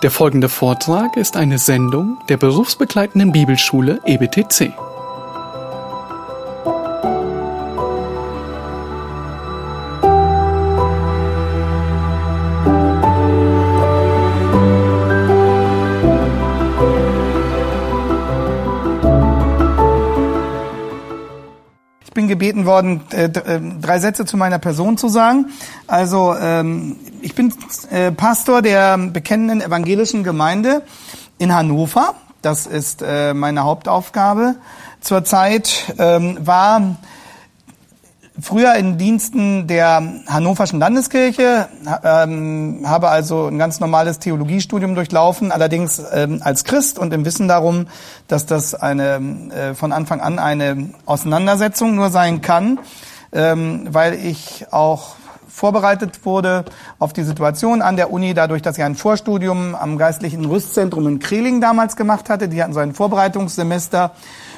Der folgende Vortrag ist eine Sendung der berufsbegleitenden Bibelschule EBTC. Ich bin gebeten worden, äh, äh, drei Sätze zu meiner Person zu sagen. Also ähm, ich bin äh, Pastor der bekennenden evangelischen Gemeinde in Hannover. Das ist meine Hauptaufgabe. Zurzeit ähm, war früher in Diensten der Hannoverschen Landeskirche, ähm, habe also ein ganz normales Theologiestudium durchlaufen, allerdings ähm, als Christ und im Wissen darum, dass das eine äh, von Anfang an eine Auseinandersetzung nur sein kann, ähm, weil ich auch vorbereitet wurde auf die Situation an der Uni, dadurch, dass ich ein Vorstudium am Geistlichen Rüstzentrum in Kreling damals gemacht hatte. Die hatten so ein Vorbereitungssemester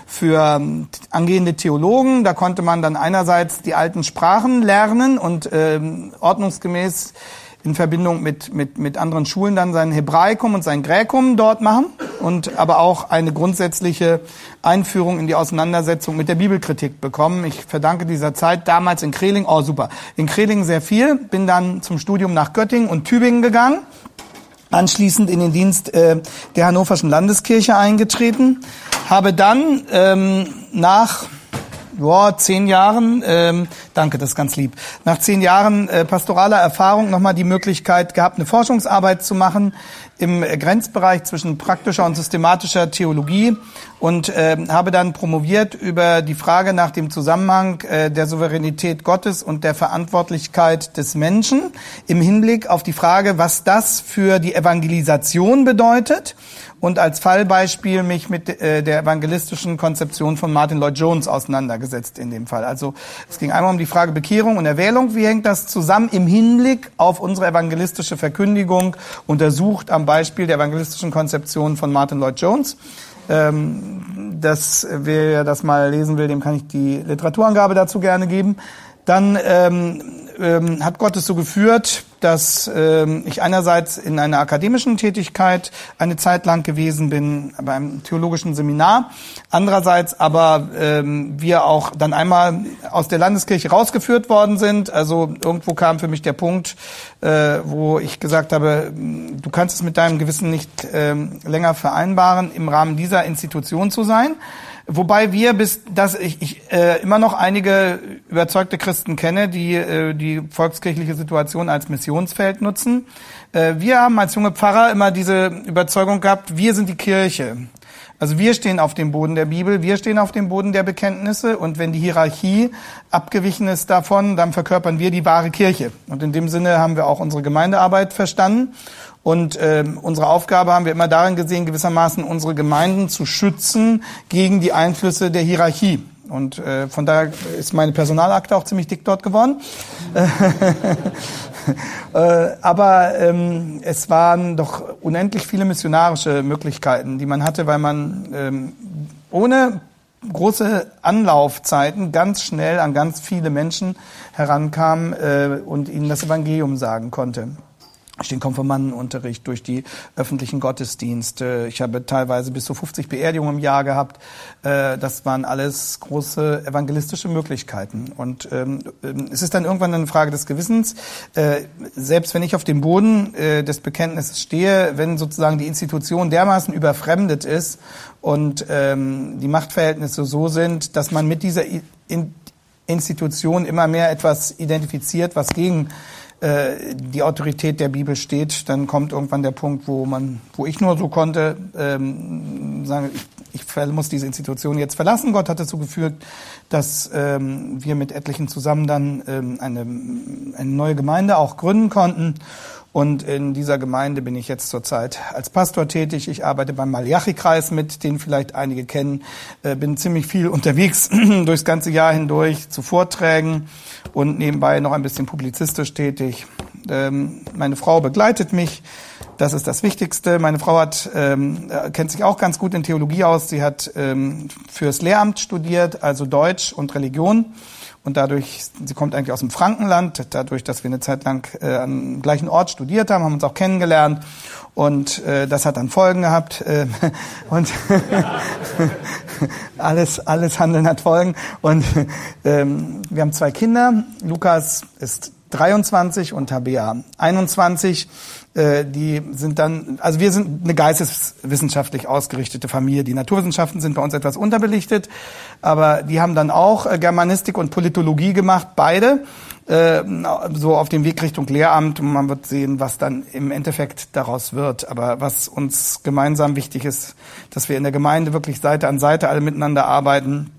für ähm, angehende Theologen. Da konnte man dann einerseits die alten Sprachen lernen und ähm, ordnungsgemäß in Verbindung mit, mit, mit anderen Schulen dann sein Hebraikum und sein Gräkum dort machen und aber auch eine grundsätzliche Einführung in die Auseinandersetzung mit der Bibelkritik bekommen. Ich verdanke dieser Zeit damals in Kreling, oh super, in Kreling sehr viel, bin dann zum Studium nach Göttingen und Tübingen gegangen, anschließend in den Dienst äh, der Hannoverschen Landeskirche eingetreten, habe dann ähm, nach ja, zehn Jahren, ähm, danke, das ist ganz lieb, nach zehn Jahren äh, pastoraler Erfahrung nochmal die Möglichkeit gehabt, eine Forschungsarbeit zu machen im Grenzbereich zwischen praktischer und systematischer Theologie und äh, habe dann promoviert über die Frage nach dem Zusammenhang äh, der Souveränität Gottes und der Verantwortlichkeit des Menschen im Hinblick auf die Frage, was das für die Evangelisation bedeutet und als Fallbeispiel mich mit äh, der evangelistischen Konzeption von Martin Lloyd Jones auseinandergesetzt in dem Fall. Also es ging einmal um die Frage Bekehrung und Erwählung. Wie hängt das zusammen im Hinblick auf unsere evangelistische Verkündigung, untersucht am Beispiel der evangelistischen Konzeption von Martin Lloyd Jones. Ähm, das, wer das mal lesen will, dem kann ich die Literaturangabe dazu gerne geben. Dann ähm, ähm, hat Gott es so geführt, dass ähm, ich einerseits in einer akademischen Tätigkeit eine Zeit lang gewesen bin, beim theologischen Seminar, andererseits aber ähm, wir auch dann einmal aus der Landeskirche rausgeführt worden sind. Also irgendwo kam für mich der Punkt, äh, wo ich gesagt habe, du kannst es mit deinem Gewissen nicht ähm, länger vereinbaren, im Rahmen dieser Institution zu sein. Wobei wir bis dass ich, ich äh, immer noch einige überzeugte Christen kenne, die äh, die volkskirchliche Situation als Missionsfeld nutzen. Äh, wir haben als junge Pfarrer immer diese Überzeugung gehabt, wir sind die Kirche. Also wir stehen auf dem Boden der Bibel, wir stehen auf dem Boden der Bekenntnisse und wenn die Hierarchie abgewichen ist davon, dann verkörpern wir die wahre Kirche. Und in dem Sinne haben wir auch unsere Gemeindearbeit verstanden und äh, unsere Aufgabe haben wir immer darin gesehen, gewissermaßen unsere Gemeinden zu schützen gegen die Einflüsse der Hierarchie. Und äh, von daher ist meine Personalakte auch ziemlich dick dort geworden. äh, aber ähm, es waren doch unendlich viele missionarische Möglichkeiten, die man hatte, weil man ähm, ohne große Anlaufzeiten ganz schnell an ganz viele Menschen herankam äh, und ihnen das Evangelium sagen konnte durch den Konfirmandenunterricht, durch die öffentlichen Gottesdienste. Ich habe teilweise bis zu 50 Beerdigungen im Jahr gehabt. Äh, das waren alles große evangelistische Möglichkeiten. Und ähm, es ist dann irgendwann eine Frage des Gewissens. Äh, selbst wenn ich auf dem Boden äh, des Bekenntnisses stehe, wenn sozusagen die Institution dermaßen überfremdet ist und ähm, die Machtverhältnisse so sind, dass man mit dieser Institution immer mehr etwas identifiziert, was gegen äh, die Autorität der Bibel steht, dann kommt irgendwann der Punkt, wo man, wo ich nur so konnte, ähm, sagen, ich, ich muss diese Institution jetzt verlassen. Gott hat dazu geführt, dass ähm, wir mit etlichen zusammen dann ähm, eine, eine neue Gemeinde auch gründen konnten. Und in dieser Gemeinde bin ich jetzt zurzeit als Pastor tätig. Ich arbeite beim Malachi-Kreis mit, den vielleicht einige kennen. Äh, bin ziemlich viel unterwegs durchs ganze Jahr hindurch zu Vorträgen und nebenbei noch ein bisschen publizistisch tätig. Ähm, meine Frau begleitet mich. Das ist das Wichtigste. Meine Frau hat, ähm, äh, kennt sich auch ganz gut in Theologie aus. Sie hat ähm, fürs Lehramt studiert, also Deutsch und Religion und dadurch, sie kommt eigentlich aus dem Frankenland, dadurch, dass wir eine Zeit lang äh, am gleichen Ort studiert haben, haben uns auch kennengelernt. Und äh, das hat dann Folgen gehabt äh, und alles, alles Handeln hat Folgen. Und ähm, wir haben zwei Kinder, Lukas ist 23 und Tabea 21 äh, die sind dann, also wir sind eine geisteswissenschaftlich ausgerichtete Familie. Die Naturwissenschaften sind bei uns etwas unterbelichtet, aber die haben dann auch äh, Germanistik und Politologie gemacht, beide, äh, so auf dem Weg Richtung Lehramt. Man wird sehen, was dann im Endeffekt daraus wird. Aber was uns gemeinsam wichtig ist, dass wir in der Gemeinde wirklich Seite an Seite alle miteinander arbeiten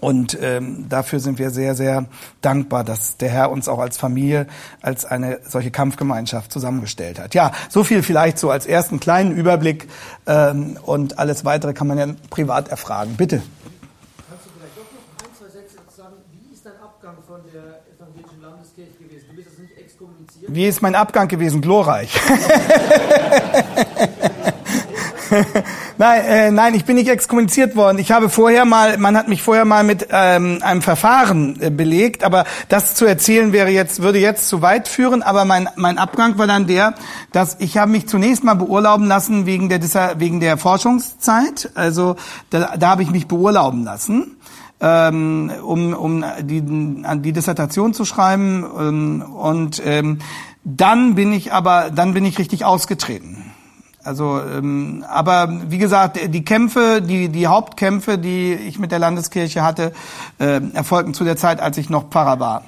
und ähm, dafür sind wir sehr, sehr dankbar, dass der Herr uns auch als Familie, als eine solche Kampfgemeinschaft zusammengestellt hat. Ja, so viel vielleicht so als ersten kleinen Überblick ähm, und alles weitere kann man ja privat erfragen. Bitte. Kannst du vielleicht doch noch ein, zwei Sätze sagen, wie ist dein Abgang von der evangelischen Landeskirche gewesen? Du bist das nicht exkommuniziert? Wie ist mein Abgang gewesen? Glorreich. nein, äh, nein, ich bin nicht exkommuniziert worden. Ich habe vorher mal, man hat mich vorher mal mit ähm, einem Verfahren äh, belegt, aber das zu erzählen wäre jetzt, würde jetzt zu weit führen. Aber mein mein Abgang war dann der, dass ich habe mich zunächst mal beurlauben lassen wegen der wegen der Forschungszeit. Also da, da habe ich mich beurlauben lassen ähm, um, um die, die Dissertation zu schreiben. Ähm, und ähm, dann bin ich aber, dann bin ich richtig ausgetreten. Also, ähm, aber wie gesagt, die Kämpfe, die die Hauptkämpfe, die ich mit der Landeskirche hatte, äh, erfolgten zu der Zeit, als ich noch Pfarrer war.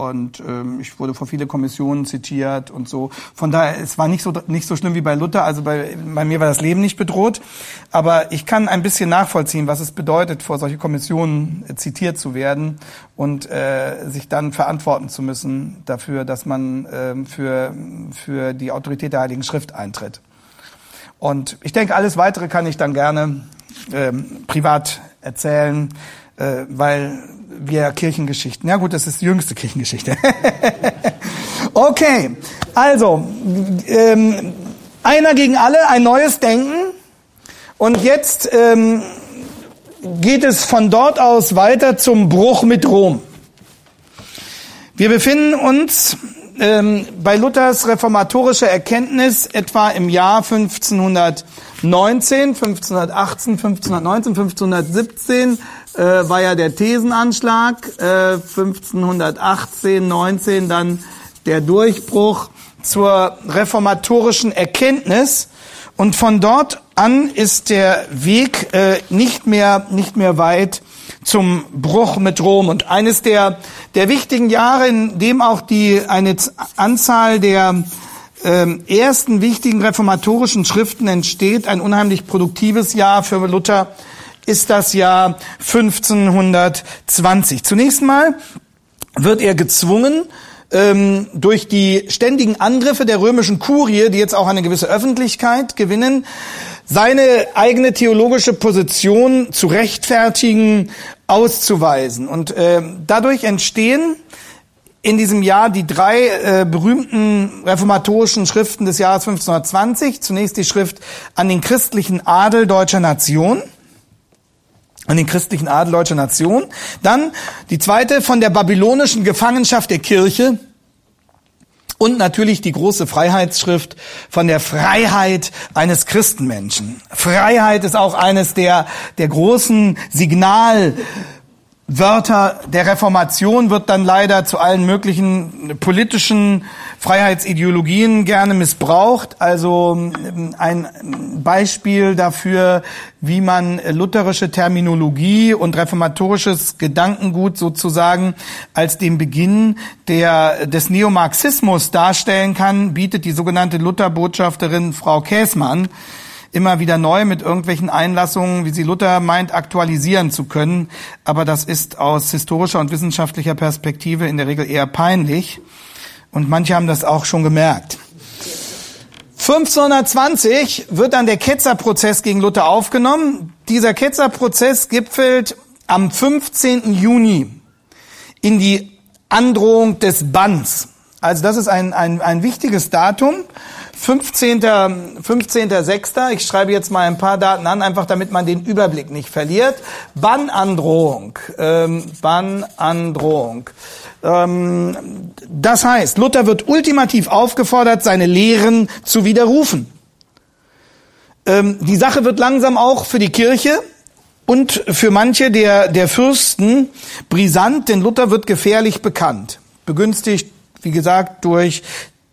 Und ähm, ich wurde vor viele Kommissionen zitiert und so. Von daher, es war nicht so nicht so schlimm wie bei Luther. Also bei, bei mir war das Leben nicht bedroht. Aber ich kann ein bisschen nachvollziehen, was es bedeutet, vor solche Kommissionen äh, zitiert zu werden und äh, sich dann verantworten zu müssen dafür, dass man äh, für für die Autorität der Heiligen Schrift eintritt. Und ich denke, alles Weitere kann ich dann gerne ähm, privat erzählen, äh, weil wir Kirchengeschichten, ja gut, das ist die jüngste Kirchengeschichte. okay, also ähm, einer gegen alle, ein neues Denken. Und jetzt ähm, geht es von dort aus weiter zum Bruch mit Rom. Wir befinden uns ähm, bei Luthers reformatorischer Erkenntnis etwa im Jahr 1519, 1518, 1519, 1517 äh, war ja der Thesenanschlag, äh, 1518, 19 dann der Durchbruch zur reformatorischen Erkenntnis. Und von dort an ist der Weg äh, nicht mehr nicht mehr weit zum Bruch mit Rom. Und eines der, der wichtigen Jahre, in dem auch die, eine Anzahl der ähm, ersten wichtigen reformatorischen Schriften entsteht, ein unheimlich produktives Jahr für Luther, ist das Jahr 1520. Zunächst mal wird er gezwungen, ähm, durch die ständigen Angriffe der römischen Kurie, die jetzt auch eine gewisse Öffentlichkeit gewinnen, seine eigene theologische Position zu rechtfertigen, auszuweisen. Und äh, dadurch entstehen in diesem Jahr die drei äh, berühmten reformatorischen Schriften des Jahres 1520. Zunächst die Schrift an den christlichen Adel deutscher Nation an den christlichen Adel deutscher Nation. Dann die zweite von der babylonischen Gefangenschaft der Kirche und natürlich die große Freiheitsschrift von der Freiheit eines Christenmenschen. Freiheit ist auch eines der, der großen Signal, Wörter der Reformation wird dann leider zu allen möglichen politischen Freiheitsideologien gerne missbraucht. Also ähm, ein Beispiel dafür, wie man lutherische Terminologie und reformatorisches Gedankengut sozusagen als den Beginn der, des Neomarxismus darstellen kann, bietet die sogenannte Lutherbotschafterin Frau Käßmann immer wieder neu mit irgendwelchen Einlassungen, wie sie Luther meint, aktualisieren zu können. Aber das ist aus historischer und wissenschaftlicher Perspektive in der Regel eher peinlich. Und manche haben das auch schon gemerkt. 1520 wird dann der Ketzerprozess gegen Luther aufgenommen. Dieser Ketzerprozess gipfelt am 15. Juni in die Androhung des Banns. Also das ist ein, ein, ein wichtiges Datum. 15. 15.06. Ich schreibe jetzt mal ein paar Daten an, einfach damit man den Überblick nicht verliert. Bannandrohung. Ähm, Bannandrohung. Ähm, das heißt, Luther wird ultimativ aufgefordert, seine Lehren zu widerrufen. Ähm, die Sache wird langsam auch für die Kirche und für manche der, der Fürsten brisant, denn Luther wird gefährlich bekannt. Begünstigt, wie gesagt, durch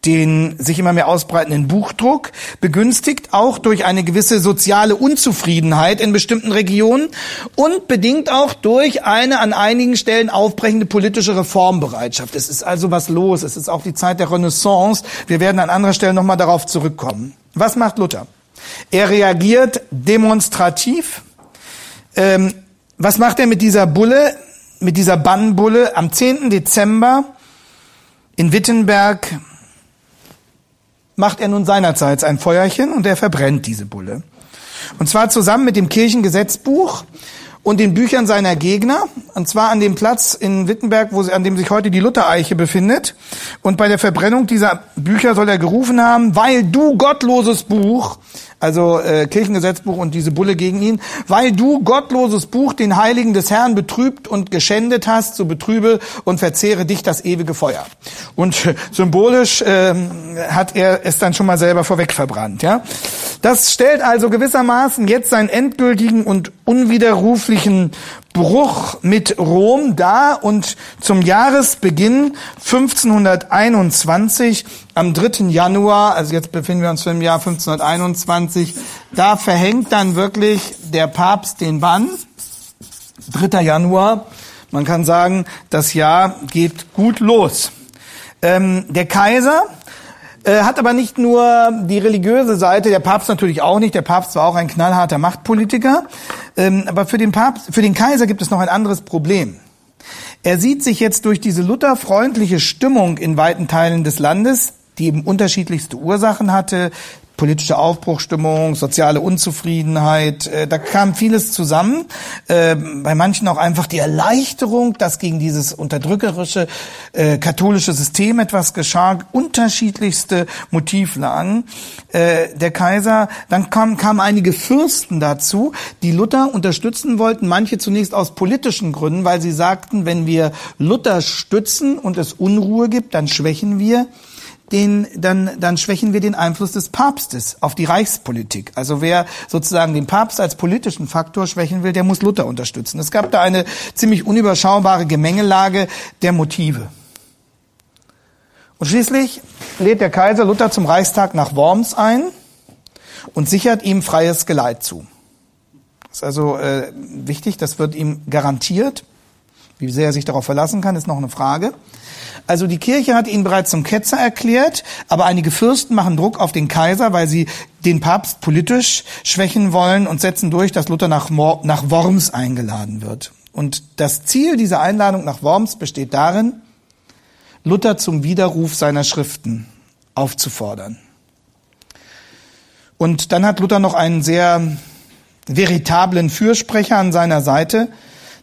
den sich immer mehr ausbreitenden Buchdruck, begünstigt auch durch eine gewisse soziale Unzufriedenheit in bestimmten Regionen und bedingt auch durch eine an einigen Stellen aufbrechende politische Reformbereitschaft. Es ist also was los. Es ist auch die Zeit der Renaissance. Wir werden an anderer Stelle nochmal darauf zurückkommen. Was macht Luther? Er reagiert demonstrativ. Ähm, was macht er mit dieser Bulle, mit dieser Bannbulle am 10. Dezember in Wittenberg macht er nun seinerseits ein Feuerchen und er verbrennt diese Bulle. Und zwar zusammen mit dem Kirchengesetzbuch und den Büchern seiner Gegner, und zwar an dem Platz in Wittenberg, wo, an dem sich heute die Luthereiche befindet. Und bei der Verbrennung dieser Bücher soll er gerufen haben, weil du gottloses Buch also äh, Kirchengesetzbuch und diese Bulle gegen ihn, weil du gottloses Buch den Heiligen des Herrn betrübt und geschändet hast, so betrübe und verzehre dich das ewige Feuer. Und äh, symbolisch äh, hat er es dann schon mal selber vorweg verbrannt. Ja, das stellt also gewissermaßen jetzt seinen endgültigen und unwiderruflichen Bruch mit Rom dar und zum Jahresbeginn 1521 am 3. Januar, also jetzt befinden wir uns im Jahr 1521, da verhängt dann wirklich der Papst den Bann. 3. Januar, man kann sagen, das Jahr geht gut los. Ähm, der Kaiser äh, hat aber nicht nur die religiöse Seite, der Papst natürlich auch nicht. Der Papst war auch ein knallharter Machtpolitiker. Ähm, aber für den Papst, für den Kaiser gibt es noch ein anderes Problem. Er sieht sich jetzt durch diese lutherfreundliche Stimmung in weiten Teilen des Landes, die eben unterschiedlichste Ursachen hatte, politische Aufbruchstimmung, soziale Unzufriedenheit, äh, da kam vieles zusammen. Äh, bei manchen auch einfach die Erleichterung, dass gegen dieses unterdrückerische äh, katholische System etwas geschah, unterschiedlichste Motivlagen. Äh, der Kaiser, dann kamen kam einige Fürsten dazu, die Luther unterstützen wollten, manche zunächst aus politischen Gründen, weil sie sagten, wenn wir Luther stützen und es Unruhe gibt, dann schwächen wir den, dann, dann schwächen wir den Einfluss des Papstes auf die Reichspolitik. Also wer sozusagen den Papst als politischen Faktor schwächen will, der muss Luther unterstützen. Es gab da eine ziemlich unüberschaubare Gemengelage der Motive. Und schließlich lädt der Kaiser Luther zum Reichstag nach Worms ein und sichert ihm freies Geleit zu. Das ist also äh, wichtig, das wird ihm garantiert. Wie sehr er sich darauf verlassen kann, ist noch eine Frage. Also die Kirche hat ihn bereits zum Ketzer erklärt, aber einige Fürsten machen Druck auf den Kaiser, weil sie den Papst politisch schwächen wollen und setzen durch, dass Luther nach, nach Worms eingeladen wird. Und das Ziel dieser Einladung nach Worms besteht darin, Luther zum Widerruf seiner Schriften aufzufordern. Und dann hat Luther noch einen sehr veritablen Fürsprecher an seiner Seite.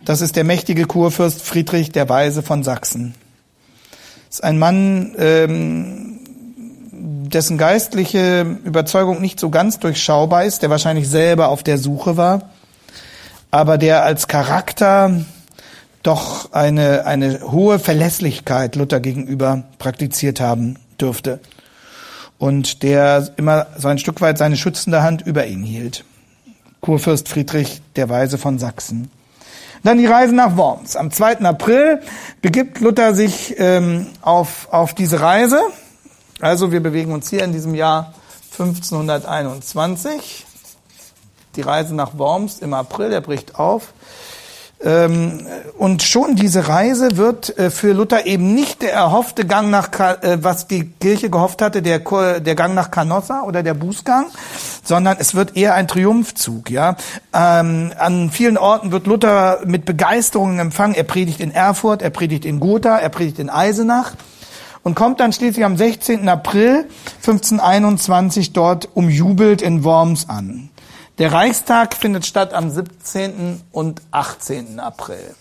Das ist der mächtige Kurfürst Friedrich der Weise von Sachsen ist ein Mann, ähm, dessen geistliche Überzeugung nicht so ganz durchschaubar ist, der wahrscheinlich selber auf der Suche war, aber der als Charakter doch eine, eine hohe Verlässlichkeit Luther gegenüber praktiziert haben dürfte und der immer so ein Stück weit seine schützende Hand über ihn hielt. Kurfürst Friedrich der Weise von Sachsen. Dann die Reise nach Worms. Am 2. April begibt Luther sich ähm, auf, auf diese Reise. Also wir bewegen uns hier in diesem Jahr 1521. Die Reise nach Worms im April, er bricht auf. Ähm, und schon diese Reise wird äh, für Luther eben nicht der erhoffte Gang nach, äh, was die Kirche gehofft hatte, der, der Gang nach Canossa oder der Bußgang, sondern es wird eher ein Triumphzug. Ja, ähm, an vielen Orten wird Luther mit Begeisterung empfangen. Er predigt in Erfurt, er predigt in Gotha, er predigt in Eisenach und kommt dann schließlich am 16. April 1521 dort umjubelt in Worms an. Der Reichstag findet statt am 17. und 18. April.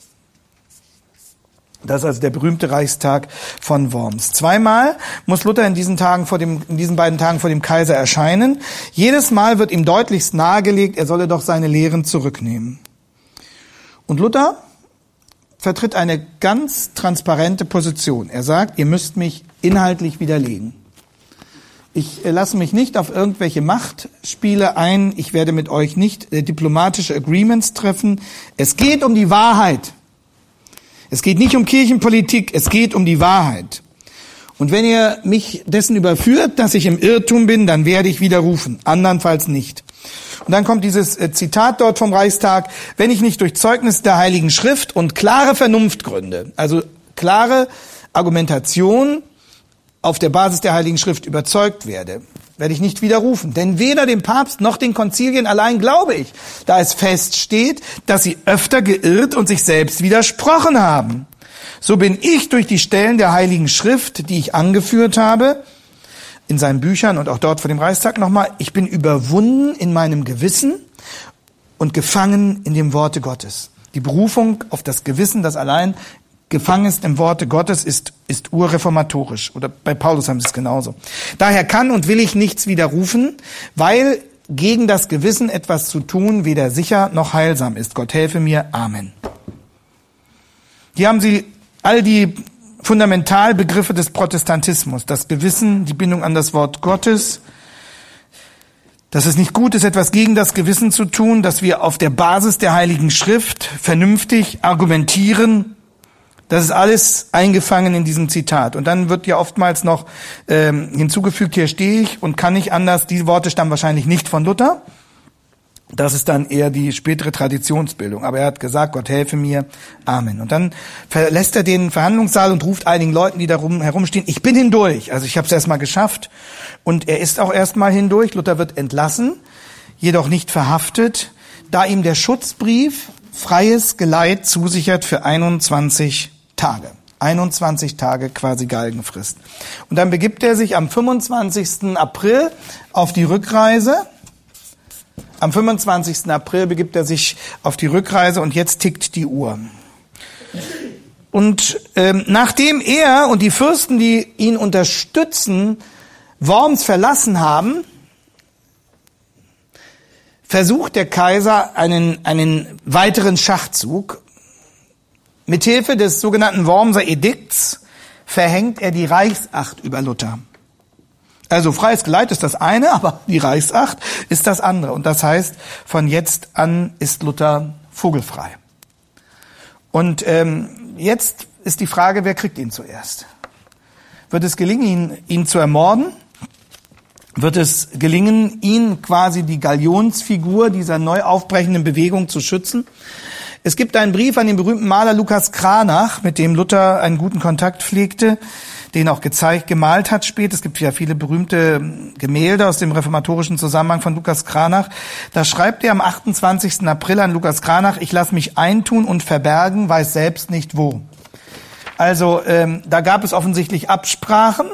Das ist also der berühmte Reichstag von Worms. Zweimal muss Luther in diesen Tagen vor dem, in diesen beiden Tagen vor dem Kaiser erscheinen. Jedes Mal wird ihm deutlichst nahegelegt, er solle doch seine Lehren zurücknehmen. Und Luther vertritt eine ganz transparente Position. Er sagt, ihr müsst mich inhaltlich widerlegen. Ich äh, lasse mich nicht auf irgendwelche Machtspiele ein. Ich werde mit euch nicht äh, diplomatische Agreements treffen. Es geht um die Wahrheit. Es geht nicht um Kirchenpolitik, es geht um die Wahrheit. Und wenn ihr mich dessen überführt, dass ich im Irrtum bin, dann werde ich widerrufen, andernfalls nicht. Und dann kommt dieses äh, Zitat dort vom Reichstag, wenn ich nicht durch Zeugnis der Heiligen Schrift und klare Vernunftgründe, also klare Argumentation auf der Basis der Heiligen Schrift überzeugt werde, werde ich nicht widerrufen. Denn weder dem Papst noch den Konzilien allein glaube ich, da es feststeht, dass sie öfter geirrt und sich selbst widersprochen haben. So bin ich durch die Stellen der Heiligen Schrift, die ich angeführt habe, in seinen Büchern und auch dort vor dem Reichstag nochmal, ich bin überwunden in meinem Gewissen und gefangen in dem Worte Gottes. Die Berufung auf das Gewissen, das allein gefangen ist im Worte Gottes, ist, ist urreformatorisch. Oder bei Paulus haben sie es genauso. Daher kann und will ich nichts widerrufen, weil gegen das Gewissen etwas zu tun weder sicher noch heilsam ist. Gott helfe mir. Amen. Hier haben Sie all die Fundamentalbegriffe des Protestantismus. Das Gewissen, die Bindung an das Wort Gottes, dass es nicht gut ist, etwas gegen das Gewissen zu tun, dass wir auf der Basis der Heiligen Schrift vernünftig argumentieren, das ist alles eingefangen in diesem Zitat. Und dann wird ja oftmals noch ähm, hinzugefügt, hier stehe ich und kann nicht anders. Diese Worte stammen wahrscheinlich nicht von Luther. Das ist dann eher die spätere Traditionsbildung. Aber er hat gesagt, Gott helfe mir. Amen. Und dann verlässt er den Verhandlungssaal und ruft einigen Leuten, die da rum, herumstehen, ich bin hindurch. Also ich habe es erstmal geschafft. Und er ist auch erstmal hindurch. Luther wird entlassen, jedoch nicht verhaftet, da ihm der Schutzbrief freies Geleit zusichert für 21 Tage. 21 Tage quasi Galgenfrist. Und dann begibt er sich am 25. April auf die Rückreise. Am 25. April begibt er sich auf die Rückreise und jetzt tickt die Uhr. Und ähm, nachdem er und die Fürsten, die ihn unterstützen, Worms verlassen haben, versucht der Kaiser einen, einen weiteren Schachzug Mithilfe des sogenannten Wormser Edikts verhängt er die Reichsacht über Luther. Also freies Geleit ist das eine, aber die Reichsacht ist das andere. Und das heißt, von jetzt an ist Luther vogelfrei. Und ähm, jetzt ist die Frage, wer kriegt ihn zuerst? Wird es gelingen, ihn, ihn zu ermorden? Wird es gelingen, ihn quasi die Galionsfigur dieser neu aufbrechenden Bewegung zu schützen? Es gibt einen Brief an den berühmten Maler Lukas Kranach, mit dem Luther einen guten Kontakt pflegte, den auch gezeigt, gemalt hat später. Es gibt ja viele berühmte Gemälde aus dem reformatorischen Zusammenhang von Lukas Kranach. Da schreibt er am 28. April an Lukas Kranach, ich lasse mich eintun und verbergen, weiß selbst nicht wo. Also ähm, da gab es offensichtlich Absprachen,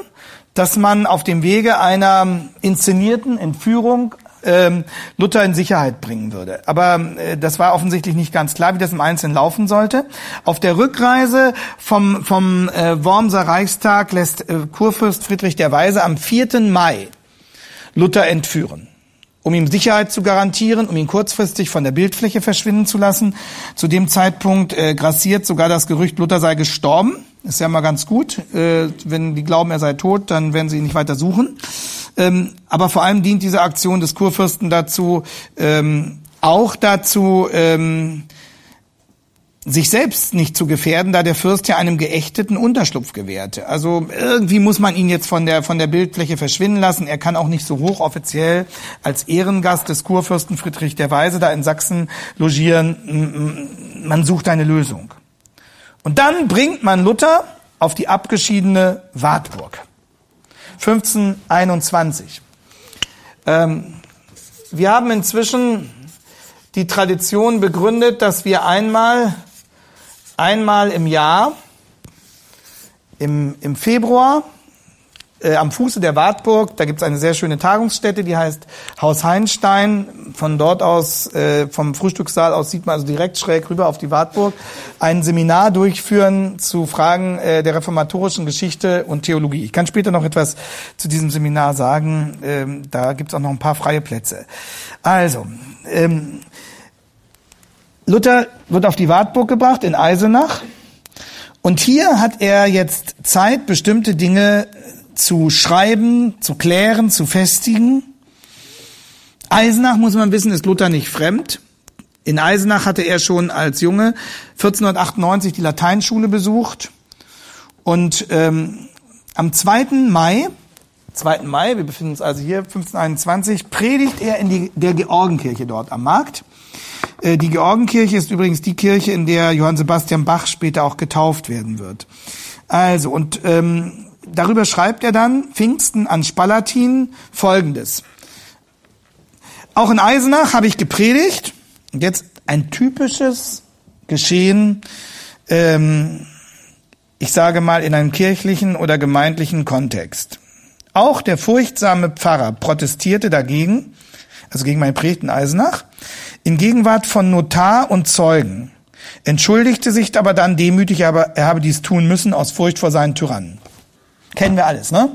dass man auf dem Wege einer inszenierten Entführung ähm, Luther in Sicherheit bringen würde. Aber äh, das war offensichtlich nicht ganz klar, wie das im Einzelnen laufen sollte. Auf der Rückreise vom, vom äh, Wormser Reichstag lässt äh, Kurfürst Friedrich der Weise am 4. Mai Luther entführen um ihm Sicherheit zu garantieren, um ihn kurzfristig von der Bildfläche verschwinden zu lassen. Zu dem Zeitpunkt äh, grassiert sogar das Gerücht, Luther sei gestorben. Ist ja mal ganz gut. Äh, wenn die glauben, er sei tot, dann werden sie ihn nicht weiter suchen. Ähm, aber vor allem dient diese Aktion des Kurfürsten dazu, ähm, auch dazu, ähm, sich selbst nicht zu gefährden, da der Fürst ja einem Geächteten Unterschlupf gewährte. Also irgendwie muss man ihn jetzt von der, von der Bildfläche verschwinden lassen. Er kann auch nicht so hochoffiziell als Ehrengast des Kurfürsten Friedrich der Weise da in Sachsen logieren. Man sucht eine Lösung. Und dann bringt man Luther auf die abgeschiedene Wartburg. 1521. Ähm, wir haben inzwischen die Tradition begründet, dass wir einmal, einmal im Jahr, im, im Februar, äh, am Fuße der Wartburg, da gibt es eine sehr schöne Tagungsstätte, die heißt Haus Heinstein. Von dort aus, äh, vom Frühstückssaal aus sieht man also direkt schräg rüber auf die Wartburg, ein Seminar durchführen zu Fragen äh, der reformatorischen Geschichte und Theologie. Ich kann später noch etwas zu diesem Seminar sagen, ähm, da gibt es auch noch ein paar freie Plätze. Also, ähm, Luther wird auf die Wartburg gebracht in Eisenach. Und hier hat er jetzt Zeit, bestimmte Dinge zu schreiben, zu klären, zu festigen. Eisenach, muss man wissen, ist Luther nicht fremd. In Eisenach hatte er schon als Junge 1498 die Lateinschule besucht. Und ähm, am 2. Mai, 2. Mai, wir befinden uns also hier, 1521, predigt er in die, der Georgenkirche dort am Markt. Äh, die Georgenkirche ist übrigens die Kirche, in der Johann Sebastian Bach später auch getauft werden wird. Also, und ähm, darüber schreibt er dann Pfingsten an Spalatin folgendes. Auch in Eisenach habe ich gepredigt. Und jetzt ein typisches Geschehen, ähm, ich sage mal in einem kirchlichen oder gemeindlichen Kontext. Auch der furchtsame Pfarrer protestierte dagegen, also gegen mein Predigt in Eisenach, in Gegenwart von Notar und Zeugen, entschuldigte sich aber dann demütig, aber er habe dies tun müssen aus Furcht vor seinen Tyrannen. Kennen wir alles, ne?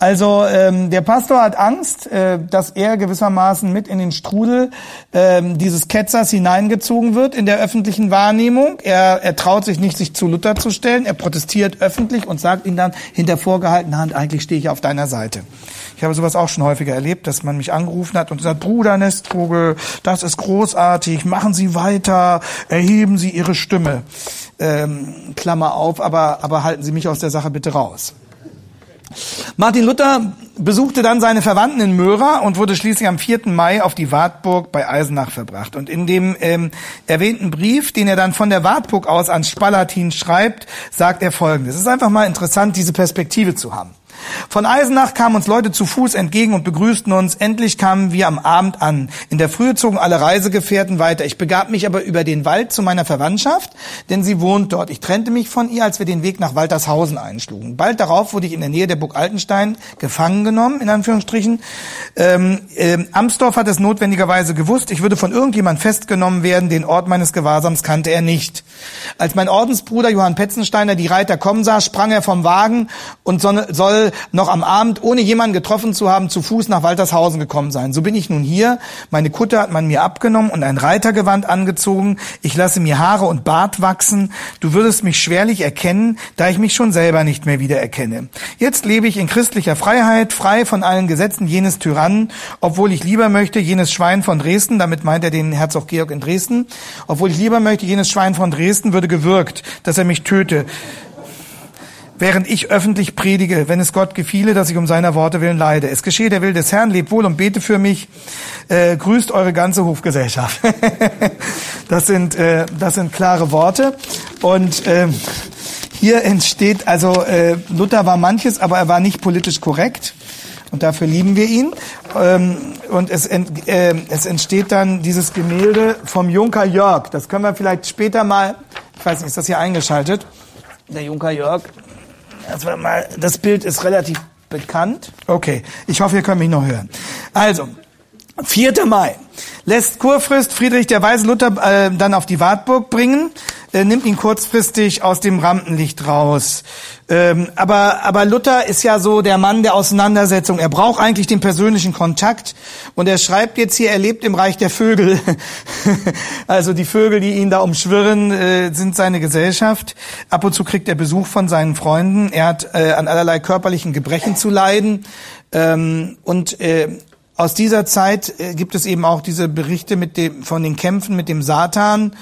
Also ähm, der Pastor hat Angst, äh, dass er gewissermaßen mit in den Strudel ähm, dieses Ketzers hineingezogen wird in der öffentlichen Wahrnehmung. Er, er traut sich nicht, sich zu Luther zu stellen. Er protestiert öffentlich und sagt ihm dann hinter vorgehaltener Hand, eigentlich stehe ich auf deiner Seite. Ich habe sowas auch schon häufiger erlebt, dass man mich angerufen hat und sagt, Bruder Nestvogel, das ist großartig, machen Sie weiter, erheben Sie Ihre Stimme. Ähm, Klammer auf, aber, aber halten Sie mich aus der Sache bitte raus. Martin Luther besuchte dann seine Verwandten in Möhra und wurde schließlich am 4. Mai auf die Wartburg bei Eisenach verbracht. Und in dem ähm, erwähnten Brief, den er dann von der Wartburg aus an Spalatin schreibt, sagt er Folgendes. Es ist einfach mal interessant, diese Perspektive zu haben. Von Eisenach kamen uns Leute zu Fuß entgegen und begrüßten uns. Endlich kamen wir am Abend an. In der Frühe zogen alle Reisegefährten weiter. Ich begab mich aber über den Wald zu meiner Verwandtschaft, denn sie wohnt dort. Ich trennte mich von ihr, als wir den Weg nach Waltershausen einschlugen. Bald darauf wurde ich in der Nähe der Burg Altenstein gefangen genommen, in Anführungsstrichen. Ähm, ähm, Amsdorf hat es notwendigerweise gewusst. Ich würde von irgendjemand festgenommen werden. Den Ort meines Gewahrsams kannte er nicht. Als mein Ordensbruder Johann Petzensteiner die Reiter kommen sah, sprang er vom Wagen und soll noch am Abend, ohne jemanden getroffen zu haben, zu Fuß nach Waltershausen gekommen sein. So bin ich nun hier. Meine Kutte hat man mir abgenommen und ein Reitergewand angezogen. Ich lasse mir Haare und Bart wachsen. Du würdest mich schwerlich erkennen, da ich mich schon selber nicht mehr wiedererkenne. Jetzt lebe ich in christlicher Freiheit, frei von allen Gesetzen jenes Tyrannen, obwohl ich lieber möchte, jenes Schwein von Dresden, damit meint er den Herzog Georg in Dresden, obwohl ich lieber möchte, jenes Schwein von Dresden würde gewürgt, dass er mich töte während ich öffentlich predige, wenn es Gott gefiele, dass ich um seiner Worte willen leide. Es geschehe der Will des Herrn, lebt wohl und bete für mich. Äh, grüßt eure ganze Hofgesellschaft. das sind äh, das sind klare Worte und äh, hier entsteht also äh, Luther war manches, aber er war nicht politisch korrekt. Und dafür lieben wir ihn. Ähm, und es, ent, äh, es entsteht dann dieses Gemälde vom Junker Jörg. Das können wir vielleicht später mal, ich weiß nicht, ist das hier eingeschaltet? Der Junker Jörg, also mal, das Bild ist relativ bekannt. Okay, ich hoffe, ihr könnt mich noch hören. Also, 4. Mai lässt Kurfürst Friedrich der Weise Luther äh, dann auf die Wartburg bringen, äh, nimmt ihn kurzfristig aus dem Rampenlicht raus. Ähm, aber, aber Luther ist ja so der Mann der Auseinandersetzung. Er braucht eigentlich den persönlichen Kontakt. Und er schreibt jetzt hier, er lebt im Reich der Vögel. also die Vögel, die ihn da umschwirren, äh, sind seine Gesellschaft. Ab und zu kriegt er Besuch von seinen Freunden. Er hat äh, an allerlei körperlichen Gebrechen zu leiden. Ähm, und äh, aus dieser Zeit äh, gibt es eben auch diese Berichte mit dem, von den Kämpfen mit dem Satan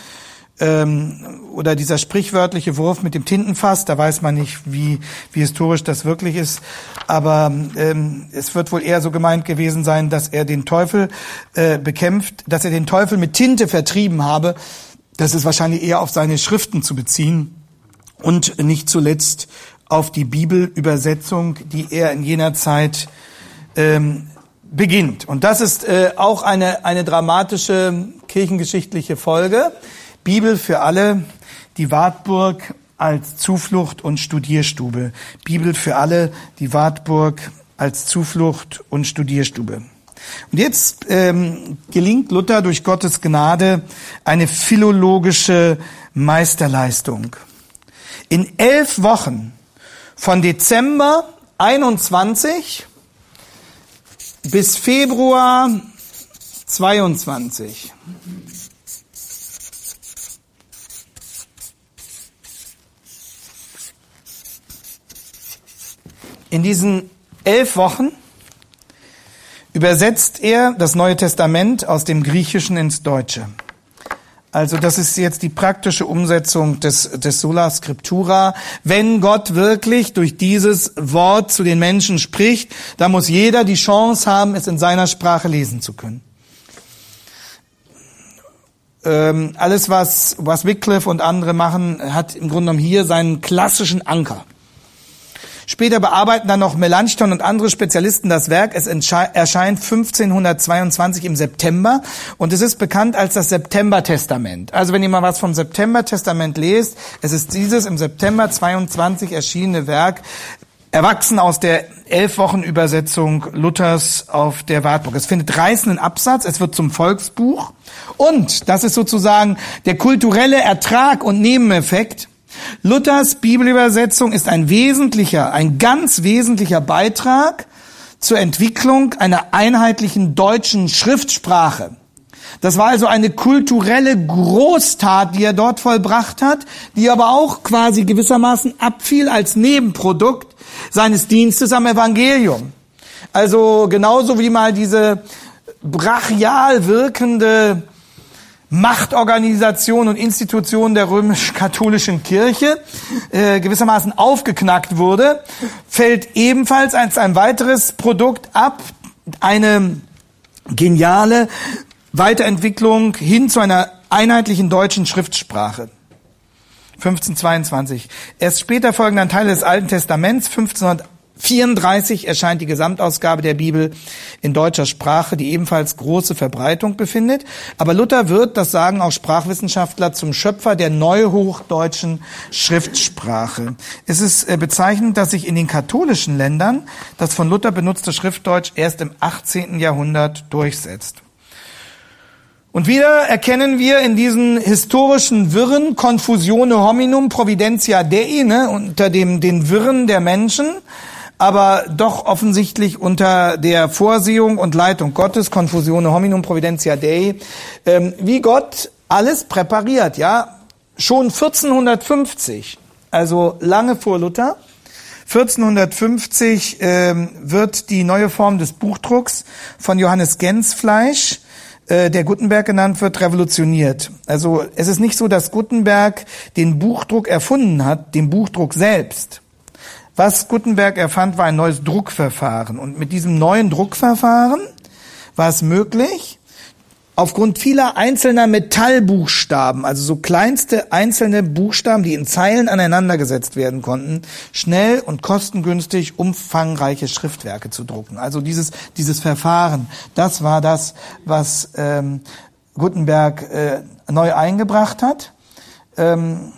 ähm, oder dieser sprichwörtliche Wurf mit dem Tintenfass. Da weiß man nicht, wie, wie historisch das wirklich ist. Aber ähm, es wird wohl eher so gemeint gewesen sein, dass er den Teufel äh, bekämpft, dass er den Teufel mit Tinte vertrieben habe. Das ist wahrscheinlich eher auf seine Schriften zu beziehen und nicht zuletzt auf die Bibelübersetzung, die er in jener Zeit ähm, beginnt. Und das ist äh, auch eine, eine dramatische kirchengeschichtliche Folge. Bibel für alle, die Wartburg als Zuflucht und Studierstube. Bibel für alle, die Wartburg als Zuflucht und Studierstube. Und jetzt ähm, gelingt Luther durch Gottes Gnade eine philologische Meisterleistung. In elf Wochen von Dezember 21 bis Februar 22 In diesen elf Wochen übersetzt er das Neue Testament aus dem Griechischen ins Deutsche. Also das ist jetzt die praktische Umsetzung des, des Sola Scriptura. Wenn Gott wirklich durch dieses Wort zu den Menschen spricht, dann muss jeder die Chance haben, es in seiner Sprache lesen zu können. Ähm, alles, was, was Wycliffe und andere machen, hat im Grunde genommen hier seinen klassischen Anker. Später bearbeiten dann noch Melanchthon und andere Spezialisten das Werk. Es erscheint 1522 im September und es ist bekannt als das September-Testament. Also wenn ihr mal was vom September-Testament lest, es ist dieses im September 22 erschienene Werk, erwachsen aus der elf Wochen Übersetzung Luthers auf der Wartburg. Es findet reißenden Absatz, es wird zum Volksbuch und das ist sozusagen der kulturelle Ertrag und Nebeneffekt. Luthers Bibelübersetzung ist ein wesentlicher, ein ganz wesentlicher Beitrag zur Entwicklung einer einheitlichen deutschen Schriftsprache. Das war also eine kulturelle Großtat, die er dort vollbracht hat, die aber auch quasi gewissermaßen abfiel als Nebenprodukt seines Dienstes am Evangelium. Also genauso wie mal diese brachial wirkende Machtorganisation und Institution der römisch-katholischen Kirche äh, gewissermaßen aufgeknackt wurde, fällt ebenfalls als ein weiteres Produkt ab, eine geniale Weiterentwicklung hin zu einer einheitlichen deutschen Schriftsprache. 1522. Erst später folgen dann Teile des Alten Testaments, 1500 34 erscheint die Gesamtausgabe der Bibel in deutscher Sprache, die ebenfalls große Verbreitung befindet. Aber Luther wird, das sagen auch Sprachwissenschaftler, zum Schöpfer der neuhochdeutschen Schriftsprache. Es ist äh, bezeichnend, dass sich in den katholischen Ländern das von Luther benutzte Schriftdeutsch erst im 18. Jahrhundert durchsetzt. Und wieder erkennen wir in diesen historischen Wirren Confusione hominum providentia dei, ne, unter dem, den Wirren der Menschen, aber doch offensichtlich unter der Vorsehung und Leitung Gottes, Confusione hominum providentia Dei, ähm, wie Gott alles präpariert, ja. Schon 1450, also lange vor Luther, 1450 ähm, wird die neue Form des Buchdrucks von Johannes Gensfleisch, äh, der Gutenberg genannt wird, revolutioniert. Also es ist nicht so, dass Gutenberg den Buchdruck erfunden hat, den Buchdruck selbst. Was Gutenberg erfand, war ein neues Druckverfahren. Und mit diesem neuen Druckverfahren war es möglich, aufgrund vieler einzelner Metallbuchstaben, also so kleinste einzelne Buchstaben, die in Zeilen aneinandergesetzt werden konnten, schnell und kostengünstig umfangreiche Schriftwerke zu drucken. Also dieses, dieses Verfahren, das war das, was ähm, Gutenberg äh, neu eingebracht hat. Ähm,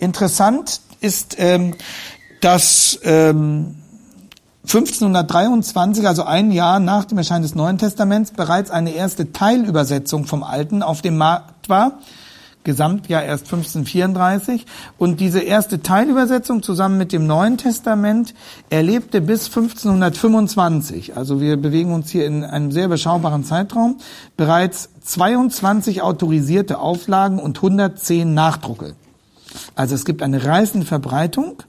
interessant ist, ähm, dass ähm, 1523, also ein Jahr nach dem Erscheinen des Neuen Testaments, bereits eine erste Teilübersetzung vom Alten auf dem Markt war. Gesamtjahr erst 1534. Und diese erste Teilübersetzung zusammen mit dem Neuen Testament erlebte bis 1525, also wir bewegen uns hier in einem sehr beschaubaren Zeitraum, bereits 22 autorisierte Auflagen und 110 Nachdrucke. Also es gibt eine reißende Verbreitung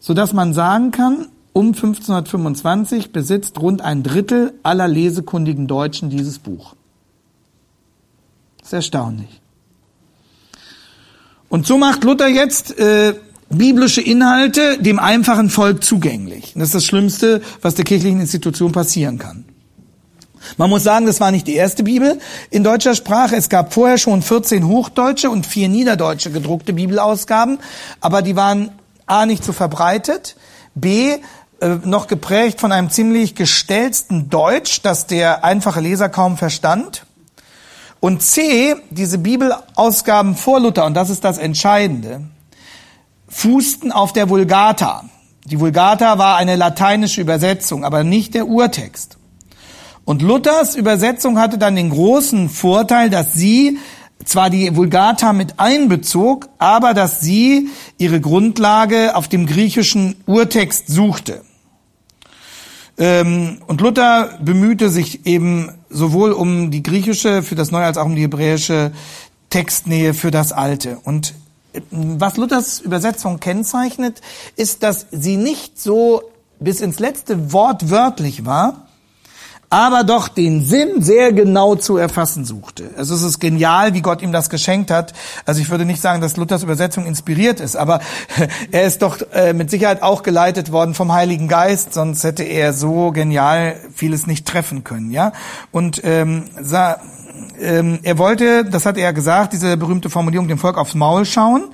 so dass man sagen kann, um 1525 besitzt rund ein Drittel aller lesekundigen Deutschen dieses Buch. Das ist erstaunlich. Und so macht Luther jetzt äh, biblische Inhalte dem einfachen Volk zugänglich. Das ist das Schlimmste, was der kirchlichen Institution passieren kann. Man muss sagen, das war nicht die erste Bibel in deutscher Sprache. Es gab vorher schon 14 hochdeutsche und vier niederdeutsche gedruckte Bibelausgaben, aber die waren A nicht so verbreitet, B äh, noch geprägt von einem ziemlich gestelzten Deutsch, das der einfache Leser kaum verstand. Und C, diese Bibelausgaben vor Luther, und das ist das Entscheidende, fußten auf der Vulgata. Die Vulgata war eine lateinische Übersetzung, aber nicht der Urtext. Und Luthers Übersetzung hatte dann den großen Vorteil, dass sie zwar die Vulgata mit einbezog, aber dass sie ihre Grundlage auf dem griechischen Urtext suchte. Ähm, und Luther bemühte sich eben sowohl um die griechische für das Neue als auch um die hebräische Textnähe für das Alte. Und äh, was Luthers Übersetzung kennzeichnet, ist, dass sie nicht so bis ins letzte Wort wörtlich war, aber doch den Sinn sehr genau zu erfassen suchte. Also es ist genial, wie Gott ihm das geschenkt hat. Also ich würde nicht sagen, dass Luthers Übersetzung inspiriert ist, aber er ist doch äh, mit Sicherheit auch geleitet worden vom Heiligen Geist, sonst hätte er so genial vieles nicht treffen können, ja. Und ähm, ähm, er wollte, das hat er gesagt, diese berühmte Formulierung, dem Volk aufs Maul schauen.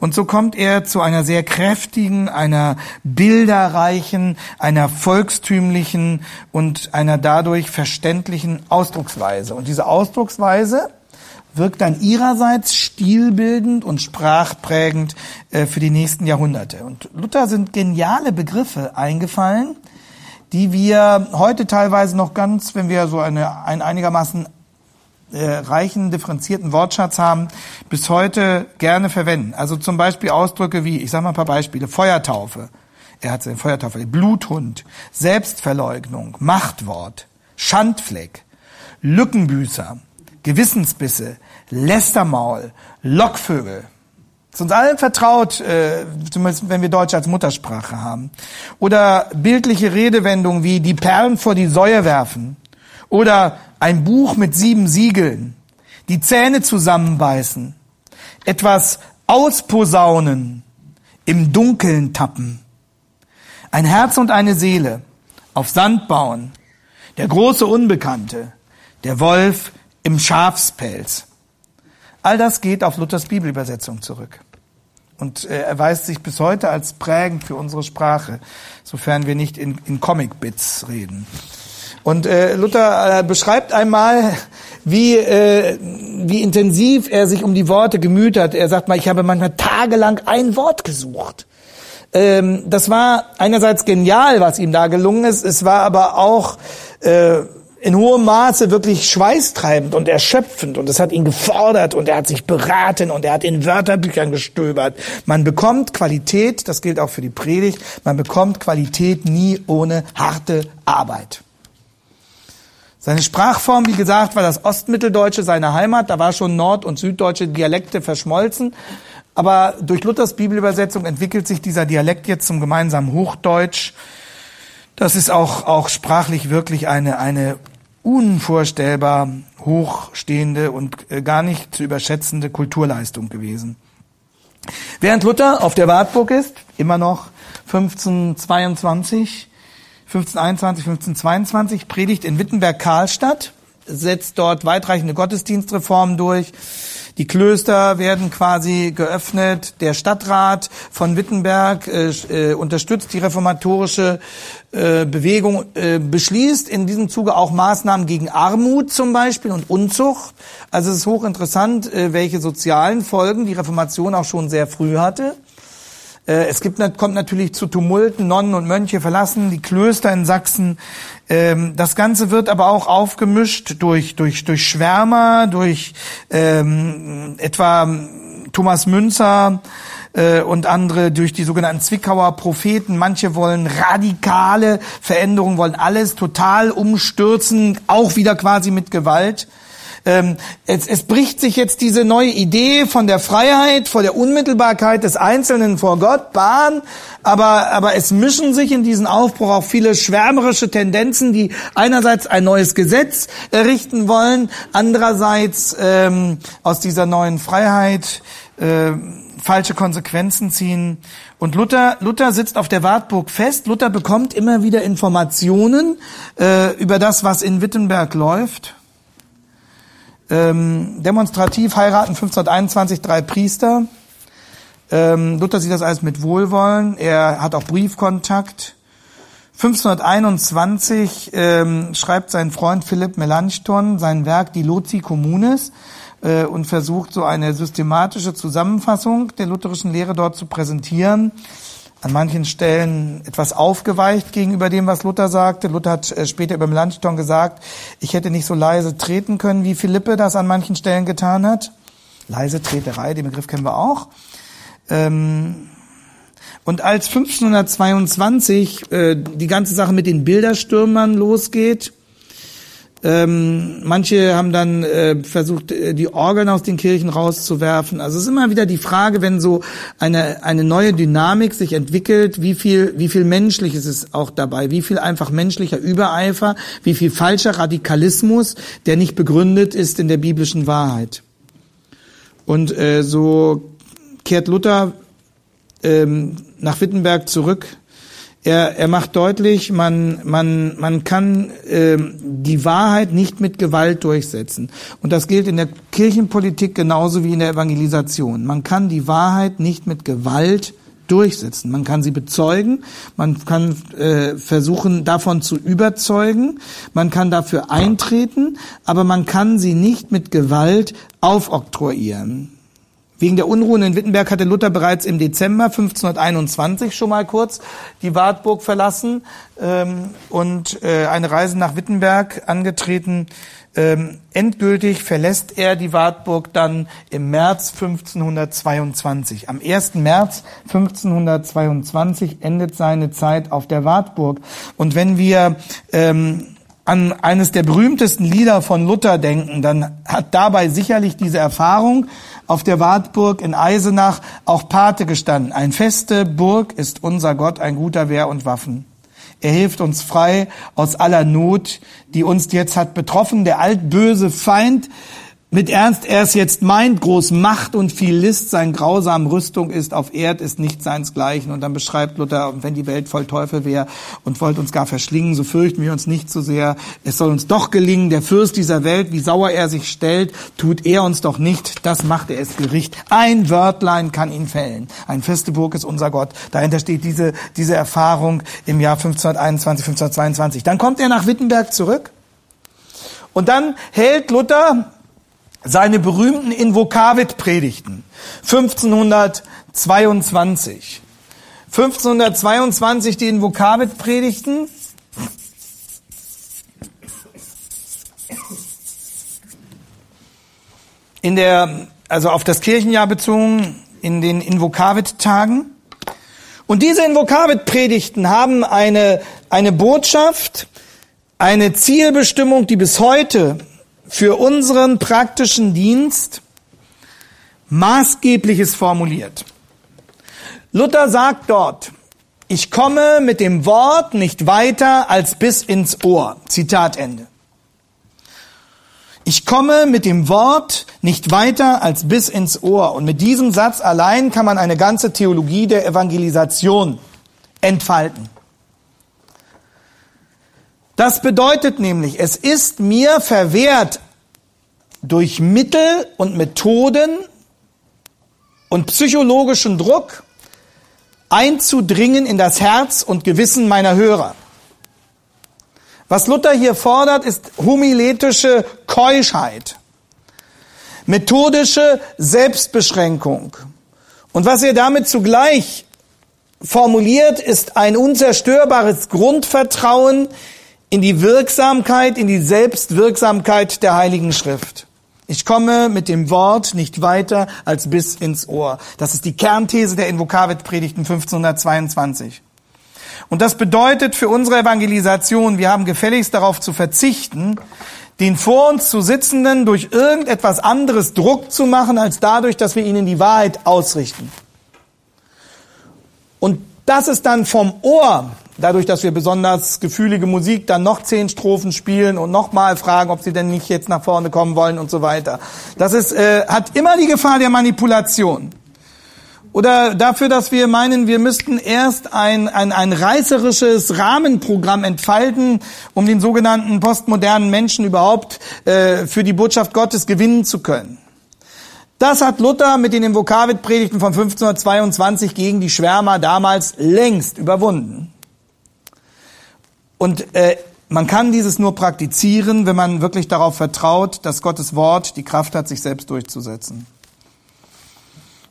Und so kommt er zu einer sehr kräftigen, einer bilderreichen, einer volkstümlichen und einer dadurch verständlichen Ausdrucksweise. Und diese Ausdrucksweise wirkt dann ihrerseits stilbildend und sprachprägend äh, für die nächsten Jahrhunderte. Und Luther sind geniale Begriffe eingefallen, die wir heute teilweise noch ganz, wenn wir so eine, ein einigermaßen äh, reichen, differenzierten Wortschatz haben, bis heute gerne verwenden. Also zum Beispiel Ausdrücke wie, ich sage mal ein paar Beispiele, Feuertaufe. Er hat seine Feuertaufe, Bluthund, Selbstverleugnung, Machtwort, Schandfleck, Lückenbüßer, Gewissensbisse, Lästermaul, Lockvögel. Ist uns allen vertraut, äh, zumindest wenn wir Deutsch als Muttersprache haben. Oder bildliche Redewendungen wie die Perlen vor die Säue werfen. Oder ein Buch mit sieben Siegeln, die Zähne zusammenbeißen, etwas ausposaunen, im Dunkeln tappen, ein Herz und eine Seele, auf Sand bauen, der große Unbekannte, der Wolf im Schafspelz. All das geht auf Luthers Bibelübersetzung zurück und äh, erweist sich bis heute als prägend für unsere Sprache, sofern wir nicht in, in Comic-Bits reden. Und äh, Luther äh, beschreibt einmal, wie, äh, wie intensiv er sich um die Worte gemüht hat. Er sagt mal, ich habe manchmal tagelang ein Wort gesucht. Ähm, das war einerseits genial, was ihm da gelungen ist. Es war aber auch äh, in hohem Maße wirklich schweißtreibend und erschöpfend und es hat ihn gefordert und er hat sich beraten und er hat in Wörterbüchern gestöbert. Man bekommt Qualität, das gilt auch für die Predigt, man bekommt Qualität nie ohne harte Arbeit. Seine Sprachform, wie gesagt, war das Ostmitteldeutsche seine Heimat. Da war schon nord- und süddeutsche Dialekte verschmolzen. Aber durch Luthers Bibelübersetzung entwickelt sich dieser Dialekt jetzt zum gemeinsamen Hochdeutsch. Das ist auch, auch sprachlich wirklich eine, eine unvorstellbar hochstehende und äh, gar nicht zu überschätzende Kulturleistung gewesen. Während Luther auf der Wartburg ist, immer noch 1522, 1521, 1522, predigt in Wittenberg-Karlstadt, setzt dort weitreichende Gottesdienstreformen durch. Die Klöster werden quasi geöffnet. Der Stadtrat von Wittenberg äh, äh, unterstützt die reformatorische äh, Bewegung, äh, beschließt in diesem Zuge auch Maßnahmen gegen Armut zum Beispiel und Unzucht. Also es ist hochinteressant, äh, welche sozialen Folgen die Reformation auch schon sehr früh hatte. Äh, es gibt, kommt natürlich zu Tumulten, Nonnen und Mönche verlassen die Klöster in Sachsen. Ähm, das Ganze wird aber auch aufgemischt durch, durch, durch Schwärmer, durch ähm, etwa Thomas Münzer äh, und andere durch die sogenannten Zwickauer Propheten. Manche wollen radikale Veränderungen, wollen alles total umstürzen, auch wieder quasi mit Gewalt. Ähm, es, es bricht sich jetzt diese neue Idee von der Freiheit, vor der Unmittelbarkeit des Einzelnen vor Gott Bahn, aber, aber es mischen sich in diesen Aufbruch auch viele schwärmerische Tendenzen, die einerseits ein neues Gesetz errichten wollen, andererseits ähm, aus dieser neuen Freiheit äh, falsche Konsequenzen ziehen. Und Luther, Luther sitzt auf der Wartburg fest. Luther bekommt immer wieder Informationen äh, über das, was in Wittenberg läuft. Ähm, demonstrativ heiraten 1521 drei Priester. Ähm, Luther sieht das alles mit Wohlwollen. Er hat auch Briefkontakt. 1521 ähm, schreibt sein Freund Philipp Melanchthon sein Werk Die Loci Communis, äh, und versucht, so eine systematische Zusammenfassung der lutherischen Lehre dort zu präsentieren. An manchen Stellen etwas aufgeweicht gegenüber dem, was Luther sagte. Luther hat äh, später über Melanchthon gesagt, ich hätte nicht so leise treten können, wie Philippe das an manchen Stellen getan hat. Leise Treterei, den Begriff kennen wir auch. Ähm, und als 1522 äh, die ganze Sache mit den Bilderstürmern losgeht, ähm, manche haben dann äh, versucht, äh, die Orgeln aus den Kirchen rauszuwerfen. Also es ist immer wieder die Frage, wenn so eine, eine neue Dynamik sich entwickelt, wie viel, wie viel Menschliches ist auch dabei, wie viel einfach menschlicher Übereifer, wie viel falscher Radikalismus, der nicht begründet ist in der biblischen Wahrheit. Und äh, so kehrt Luther ähm, nach Wittenberg zurück. Er, er macht deutlich, man, man, man kann ähm, die Wahrheit nicht mit Gewalt durchsetzen. Und das gilt in der Kirchenpolitik genauso wie in der Evangelisation. Man kann die Wahrheit nicht mit Gewalt durchsetzen. Man kann sie bezeugen, man kann äh, versuchen, davon zu überzeugen, man kann dafür eintreten, aber man kann sie nicht mit Gewalt aufoktroyieren. Wegen der Unruhen in Wittenberg hatte Luther bereits im Dezember 1521 schon mal kurz die Wartburg verlassen ähm, und äh, eine Reise nach Wittenberg angetreten. Ähm, endgültig verlässt er die Wartburg dann im März 1522. Am 1. März 1522 endet seine Zeit auf der Wartburg. Und wenn wir ähm, an eines der berühmtesten Lieder von Luther denken, dann hat dabei sicherlich diese Erfahrung auf der Wartburg in Eisenach auch Pate gestanden. Ein feste Burg ist unser Gott, ein guter Wehr und Waffen. Er hilft uns frei aus aller Not, die uns jetzt hat betroffen. Der altböse Feind mit Ernst er es jetzt meint, groß Macht und viel List, sein grausam Rüstung ist, auf Erd ist nicht seinsgleichen. Und dann beschreibt Luther, wenn die Welt voll Teufel wäre und wollt uns gar verschlingen, so fürchten wir uns nicht so sehr. Es soll uns doch gelingen, der Fürst dieser Welt, wie sauer er sich stellt, tut er uns doch nicht, das macht er es Gericht. Ein Wörtlein kann ihn fällen. Ein feste Burg ist unser Gott. Dahinter steht diese, diese Erfahrung im Jahr 1521, 1522. Dann kommt er nach Wittenberg zurück. Und dann hält Luther seine berühmten Invokavit-Predigten 1522. 1522 die Invokavit-Predigten. In der, also auf das Kirchenjahr bezogen, in den Invokavit-Tagen. Und diese Invokavit-Predigten haben eine, eine Botschaft, eine Zielbestimmung, die bis heute für unseren praktischen Dienst Maßgebliches formuliert. Luther sagt dort, ich komme mit dem Wort nicht weiter als bis ins Ohr. Zitat Ende. Ich komme mit dem Wort nicht weiter als bis ins Ohr. Und mit diesem Satz allein kann man eine ganze Theologie der Evangelisation entfalten. Das bedeutet nämlich, es ist mir verwehrt, durch Mittel und Methoden und psychologischen Druck einzudringen in das Herz und Gewissen meiner Hörer. Was Luther hier fordert, ist homiletische Keuschheit, methodische Selbstbeschränkung. Und was er damit zugleich formuliert, ist ein unzerstörbares Grundvertrauen in die Wirksamkeit, in die Selbstwirksamkeit der Heiligen Schrift. Ich komme mit dem Wort nicht weiter als bis ins Ohr. Das ist die Kernthese der Invokavit-Predigten 1522. Und das bedeutet für unsere Evangelisation, wir haben gefälligst darauf zu verzichten, den vor uns zu Sitzenden durch irgendetwas anderes Druck zu machen, als dadurch, dass wir ihnen die Wahrheit ausrichten. Und das ist dann vom Ohr dadurch, dass wir besonders gefühlige Musik dann noch zehn Strophen spielen und nochmal fragen, ob sie denn nicht jetzt nach vorne kommen wollen und so weiter. Das ist, äh, hat immer die Gefahr der Manipulation. Oder dafür, dass wir meinen, wir müssten erst ein, ein, ein reißerisches Rahmenprogramm entfalten, um den sogenannten postmodernen Menschen überhaupt äh, für die Botschaft Gottes gewinnen zu können. Das hat Luther mit den Invokavit-Predigten von 1522 gegen die Schwärmer damals längst überwunden. Und äh, man kann dieses nur praktizieren, wenn man wirklich darauf vertraut, dass Gottes Wort die Kraft hat, sich selbst durchzusetzen.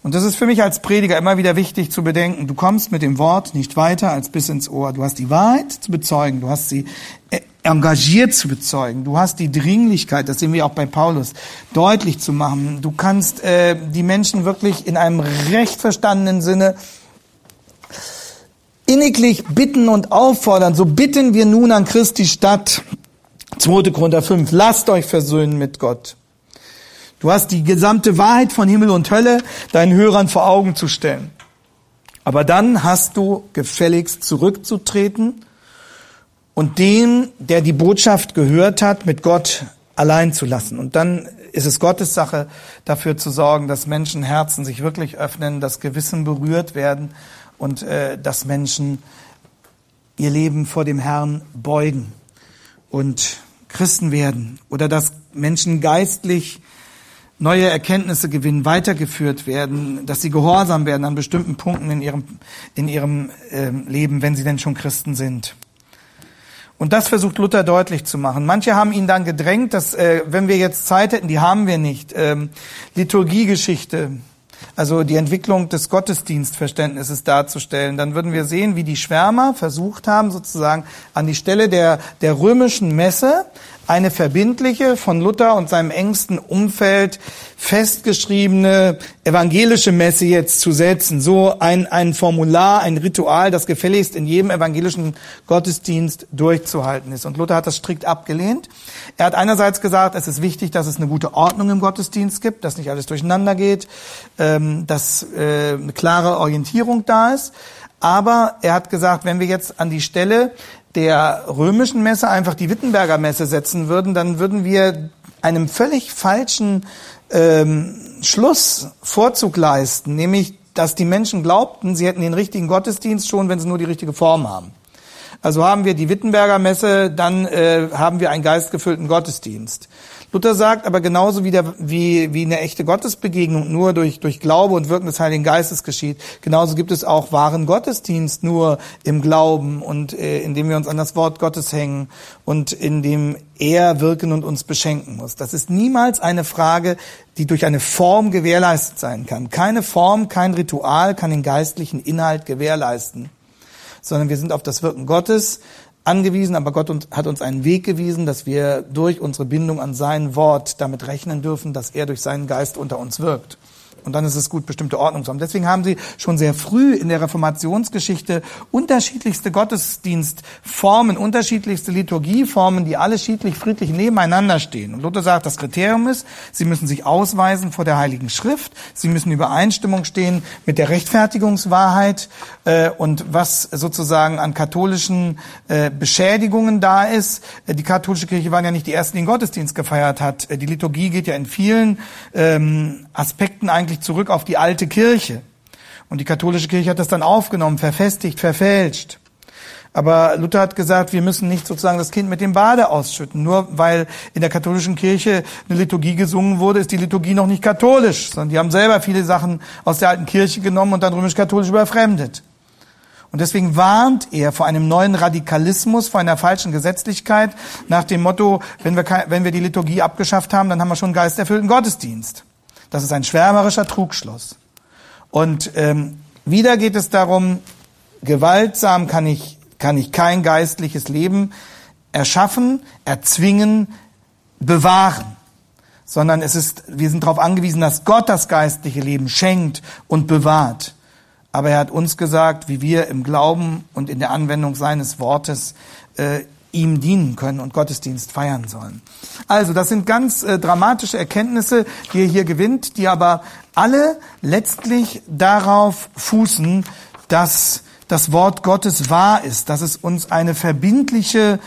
Und das ist für mich als Prediger immer wieder wichtig zu bedenken. Du kommst mit dem Wort nicht weiter als bis ins Ohr. Du hast die Wahrheit zu bezeugen. Du hast sie äh, engagiert zu bezeugen. Du hast die Dringlichkeit, das sehen wir auch bei Paulus, deutlich zu machen. Du kannst äh, die Menschen wirklich in einem recht verstandenen Sinne inniglich bitten und auffordern. So bitten wir nun an Christi Stadt. 2. Korinther 5. Lasst euch versöhnen mit Gott. Du hast die gesamte Wahrheit von Himmel und Hölle deinen Hörern vor Augen zu stellen. Aber dann hast du gefälligst zurückzutreten und den, der die Botschaft gehört hat, mit Gott allein zu lassen. Und dann ist es Gottes Sache, dafür zu sorgen, dass Menschen Herzen sich wirklich öffnen, dass Gewissen berührt werden und äh, dass Menschen ihr Leben vor dem Herrn beugen und Christen werden oder dass Menschen geistlich neue Erkenntnisse gewinnen, weitergeführt werden, dass sie gehorsam werden an bestimmten Punkten in ihrem, in ihrem äh, Leben, wenn sie denn schon Christen sind. Und das versucht Luther deutlich zu machen. Manche haben ihn dann gedrängt, dass, äh, wenn wir jetzt Zeit hätten, die haben wir nicht, ähm, Liturgiegeschichte, also die Entwicklung des Gottesdienstverständnisses darzustellen, dann würden wir sehen, wie die Schwärmer versucht haben, sozusagen an die Stelle der, der römischen Messe eine verbindliche, von Luther und seinem engsten Umfeld festgeschriebene evangelische Messe jetzt zu setzen. So ein, ein Formular, ein Ritual, das gefälligst in jedem evangelischen Gottesdienst durchzuhalten ist. Und Luther hat das strikt abgelehnt. Er hat einerseits gesagt, es ist wichtig, dass es eine gute Ordnung im Gottesdienst gibt, dass nicht alles durcheinander geht, ähm, dass äh, eine klare Orientierung da ist. Aber er hat gesagt, wenn wir jetzt an die Stelle der römischen Messe einfach die Wittenberger Messe setzen würden, dann würden wir einem völlig falschen ähm, Schluss Vorzug leisten, nämlich dass die Menschen glaubten, sie hätten den richtigen Gottesdienst schon, wenn sie nur die richtige Form haben. Also haben wir die Wittenberger Messe, dann äh, haben wir einen geistgefüllten Gottesdienst. Luther sagt aber genauso wie, der, wie, wie eine echte Gottesbegegnung nur durch, durch Glaube und Wirken des Heiligen Geistes geschieht, genauso gibt es auch wahren Gottesdienst nur im Glauben und äh, indem wir uns an das Wort Gottes hängen und indem er wirken und uns beschenken muss. Das ist niemals eine Frage, die durch eine Form gewährleistet sein kann. Keine Form, kein Ritual kann den geistlichen Inhalt gewährleisten, sondern wir sind auf das Wirken Gottes angewiesen, aber Gott hat uns einen Weg gewiesen, dass wir durch unsere Bindung an sein Wort damit rechnen dürfen, dass er durch seinen Geist unter uns wirkt. Und dann ist es gut, bestimmte Ordnung zu haben. Deswegen haben sie schon sehr früh in der Reformationsgeschichte unterschiedlichste Gottesdienstformen, unterschiedlichste Liturgieformen, die alle schiedlich, friedlich nebeneinander stehen. Und Luther sagt, das Kriterium ist, sie müssen sich ausweisen vor der Heiligen Schrift, sie müssen Übereinstimmung stehen mit der Rechtfertigungswahrheit äh, und was sozusagen an katholischen äh, Beschädigungen da ist. Äh, die katholische Kirche waren ja nicht die ersten, die den Gottesdienst gefeiert hat. Äh, die Liturgie geht ja in vielen ähm, Aspekten eigentlich zurück auf die alte Kirche. Und die katholische Kirche hat das dann aufgenommen, verfestigt, verfälscht. Aber Luther hat gesagt, wir müssen nicht sozusagen das Kind mit dem Bade ausschütten. Nur weil in der katholischen Kirche eine Liturgie gesungen wurde, ist die Liturgie noch nicht katholisch, sondern die haben selber viele Sachen aus der alten Kirche genommen und dann römisch-katholisch überfremdet. Und deswegen warnt er vor einem neuen Radikalismus, vor einer falschen Gesetzlichkeit, nach dem Motto, wenn wir, wenn wir die Liturgie abgeschafft haben, dann haben wir schon einen geisterfüllten Gottesdienst. Das ist ein schwärmerischer Trugschluss. Und ähm, wieder geht es darum, gewaltsam kann ich, kann ich kein geistliches Leben erschaffen, erzwingen, bewahren, sondern es ist, wir sind darauf angewiesen, dass Gott das geistliche Leben schenkt und bewahrt. Aber er hat uns gesagt, wie wir im Glauben und in der Anwendung seines Wortes äh, ihm dienen können und Gottesdienst feiern sollen. Also, das sind ganz äh, dramatische Erkenntnisse, die er hier gewinnt, die aber alle letztlich darauf fußen, dass das Wort Gottes wahr ist, dass es uns eine verbindliche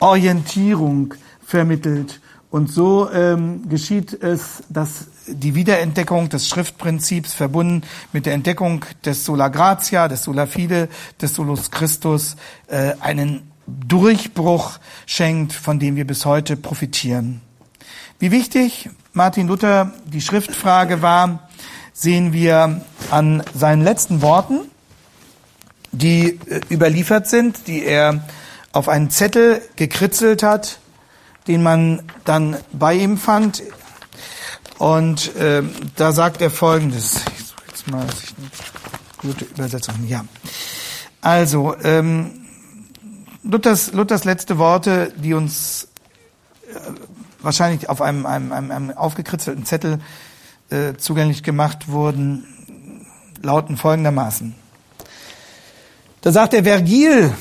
Orientierung vermittelt. Und so ähm, geschieht es, dass die Wiederentdeckung des Schriftprinzips verbunden mit der Entdeckung des Sola Gratia, des Sola Fide, des Solus Christus äh, einen Durchbruch schenkt, von dem wir bis heute profitieren. Wie wichtig Martin Luther die Schriftfrage war, sehen wir an seinen letzten Worten, die äh, überliefert sind, die er auf einen Zettel gekritzelt hat, den man dann bei ihm fand. Und äh, da sagt er Folgendes. Ich suche jetzt mal, dass ich eine gute Übersetzung. Ja. Also, ähm, Luthers, Luthers letzte Worte, die uns äh, wahrscheinlich auf einem, einem, einem, einem aufgekritzelten Zettel äh, zugänglich gemacht wurden, lauten folgendermaßen. Da sagt der Vergil,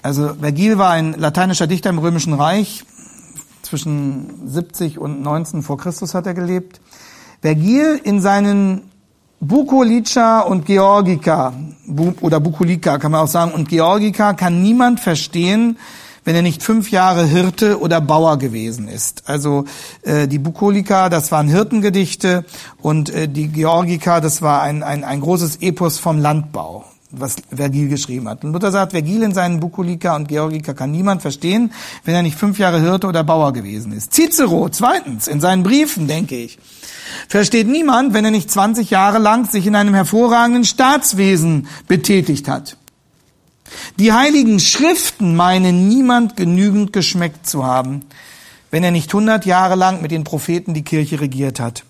also Vergil war ein lateinischer Dichter im Römischen Reich, zwischen 70 und 19 vor Christus hat er gelebt. Vergil in seinen Bukolica und Georgica, oder Bukolika kann man auch sagen, und Georgica kann niemand verstehen, wenn er nicht fünf Jahre Hirte oder Bauer gewesen ist. Also äh, die Bukolika, das waren Hirtengedichte. Und äh, die Georgica, das war ein, ein, ein großes Epos vom Landbau was Vergil geschrieben hat. Und Luther sagt, Vergil in seinen Bukolika und Georgika kann niemand verstehen, wenn er nicht fünf Jahre Hirte oder Bauer gewesen ist. Cicero, zweitens, in seinen Briefen, denke ich, versteht niemand, wenn er nicht 20 Jahre lang sich in einem hervorragenden Staatswesen betätigt hat. Die heiligen Schriften meinen niemand genügend geschmeckt zu haben, wenn er nicht 100 Jahre lang mit den Propheten die Kirche regiert hat.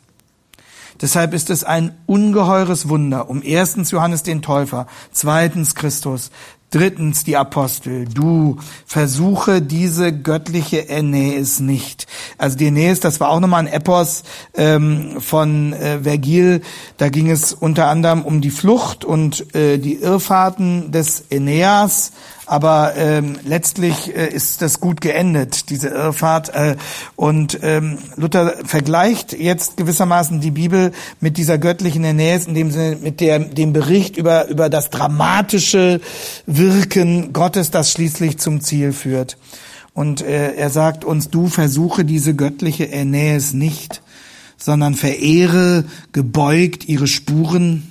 Deshalb ist es ein ungeheures Wunder, um erstens Johannes den Täufer, zweitens Christus, Drittens die Apostel. Du versuche diese göttliche Aeneis nicht. Also die Aeneis, das war auch nochmal ein Epos ähm, von äh, Vergil. Da ging es unter anderem um die Flucht und äh, die Irrfahrten des Aeneas aber ähm, letztlich äh, ist das gut geendet, diese Irrfahrt. Äh, und ähm, Luther vergleicht jetzt gewissermaßen die Bibel mit dieser göttlichen Ernährung, in dem Sinne mit der, dem Bericht über, über das dramatische Wirken Gottes, das schließlich zum Ziel führt. Und äh, er sagt uns, du versuche diese göttliche Ernährung nicht, sondern verehre gebeugt ihre Spuren.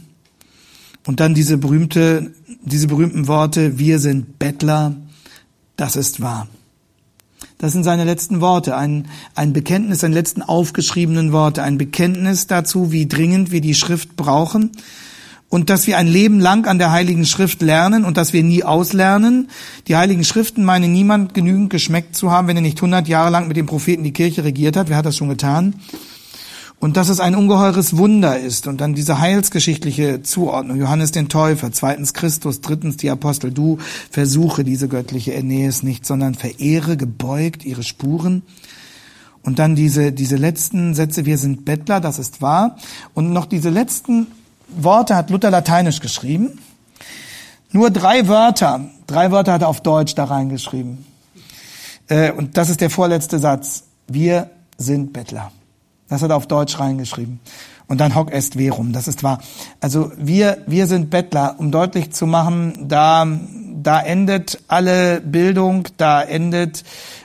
Und dann diese berühmte diese berühmten Worte, wir sind Bettler, das ist wahr. Das sind seine letzten Worte, ein, ein Bekenntnis, seine letzten aufgeschriebenen Worte, ein Bekenntnis dazu, wie dringend wir die Schrift brauchen und dass wir ein Leben lang an der Heiligen Schrift lernen und dass wir nie auslernen. Die Heiligen Schriften meine niemand genügend geschmeckt zu haben, wenn er nicht hundert Jahre lang mit dem Propheten die Kirche regiert hat. Wer hat das schon getan? Und dass es ein ungeheures Wunder ist und dann diese heilsgeschichtliche Zuordnung, Johannes den Täufer, zweitens Christus, drittens die Apostel, du versuche diese göttliche Ernähes nicht, sondern verehre gebeugt ihre Spuren. Und dann diese, diese letzten Sätze, wir sind Bettler, das ist wahr. Und noch diese letzten Worte hat Luther lateinisch geschrieben. Nur drei Wörter, drei Wörter hat er auf Deutsch da reingeschrieben. Äh, und das ist der vorletzte Satz. Wir sind Bettler. Das hat er auf Deutsch reingeschrieben. Und dann hoc est verum, das ist wahr. Also wir, wir sind Bettler, um deutlich zu machen, da, da endet alle Bildung, da endet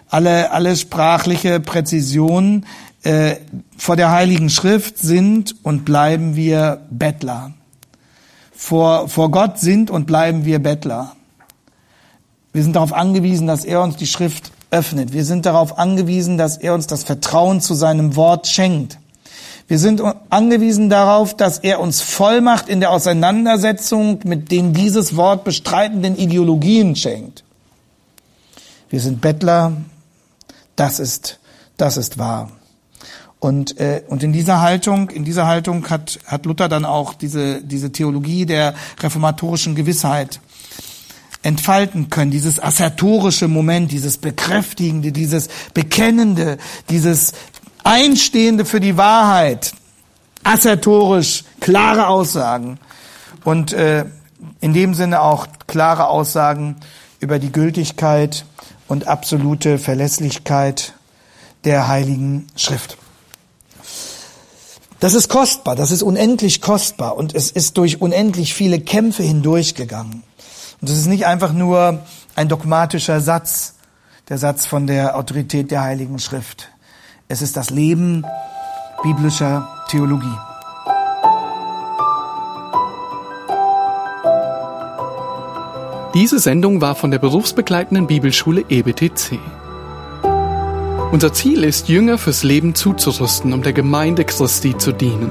alle, alle sprachliche Präzision. Äh, vor der Heiligen Schrift sind und bleiben wir Bettler. Vor, vor Gott sind und bleiben wir Bettler. Wir sind darauf angewiesen, dass er uns die Schrift öffnet. Wir sind darauf angewiesen, dass er uns das Vertrauen zu seinem Wort schenkt. Wir sind angewiesen darauf, dass er uns Vollmacht in der Auseinandersetzung mit den dieses Wort bestreitenden Ideologien schenkt. Wir sind Bettler, das ist, das ist wahr. Und, äh, und in dieser Haltung, in dieser Haltung hat, hat Luther dann auch diese, diese Theologie der reformatorischen Gewissheit entfalten können, dieses assertorische Moment, dieses bekräftigende, dieses bekennende, dieses einstehende für die Wahrheit, assertorisch, klare Aussagen und äh, in dem Sinne auch klare Aussagen über die Gültigkeit und absolute Verlässlichkeit der Heiligen Schrift. Das ist kostbar, das ist unendlich kostbar und es ist durch unendlich viele Kämpfe hindurchgegangen. Und es ist nicht einfach nur ein dogmatischer Satz, der Satz von der Autorität der Heiligen Schrift. Es ist das Leben biblischer Theologie. Diese Sendung war von der berufsbegleitenden Bibelschule EBTC. Unser Ziel ist, Jünger fürs Leben zuzurüsten, um der Gemeinde Christi zu dienen.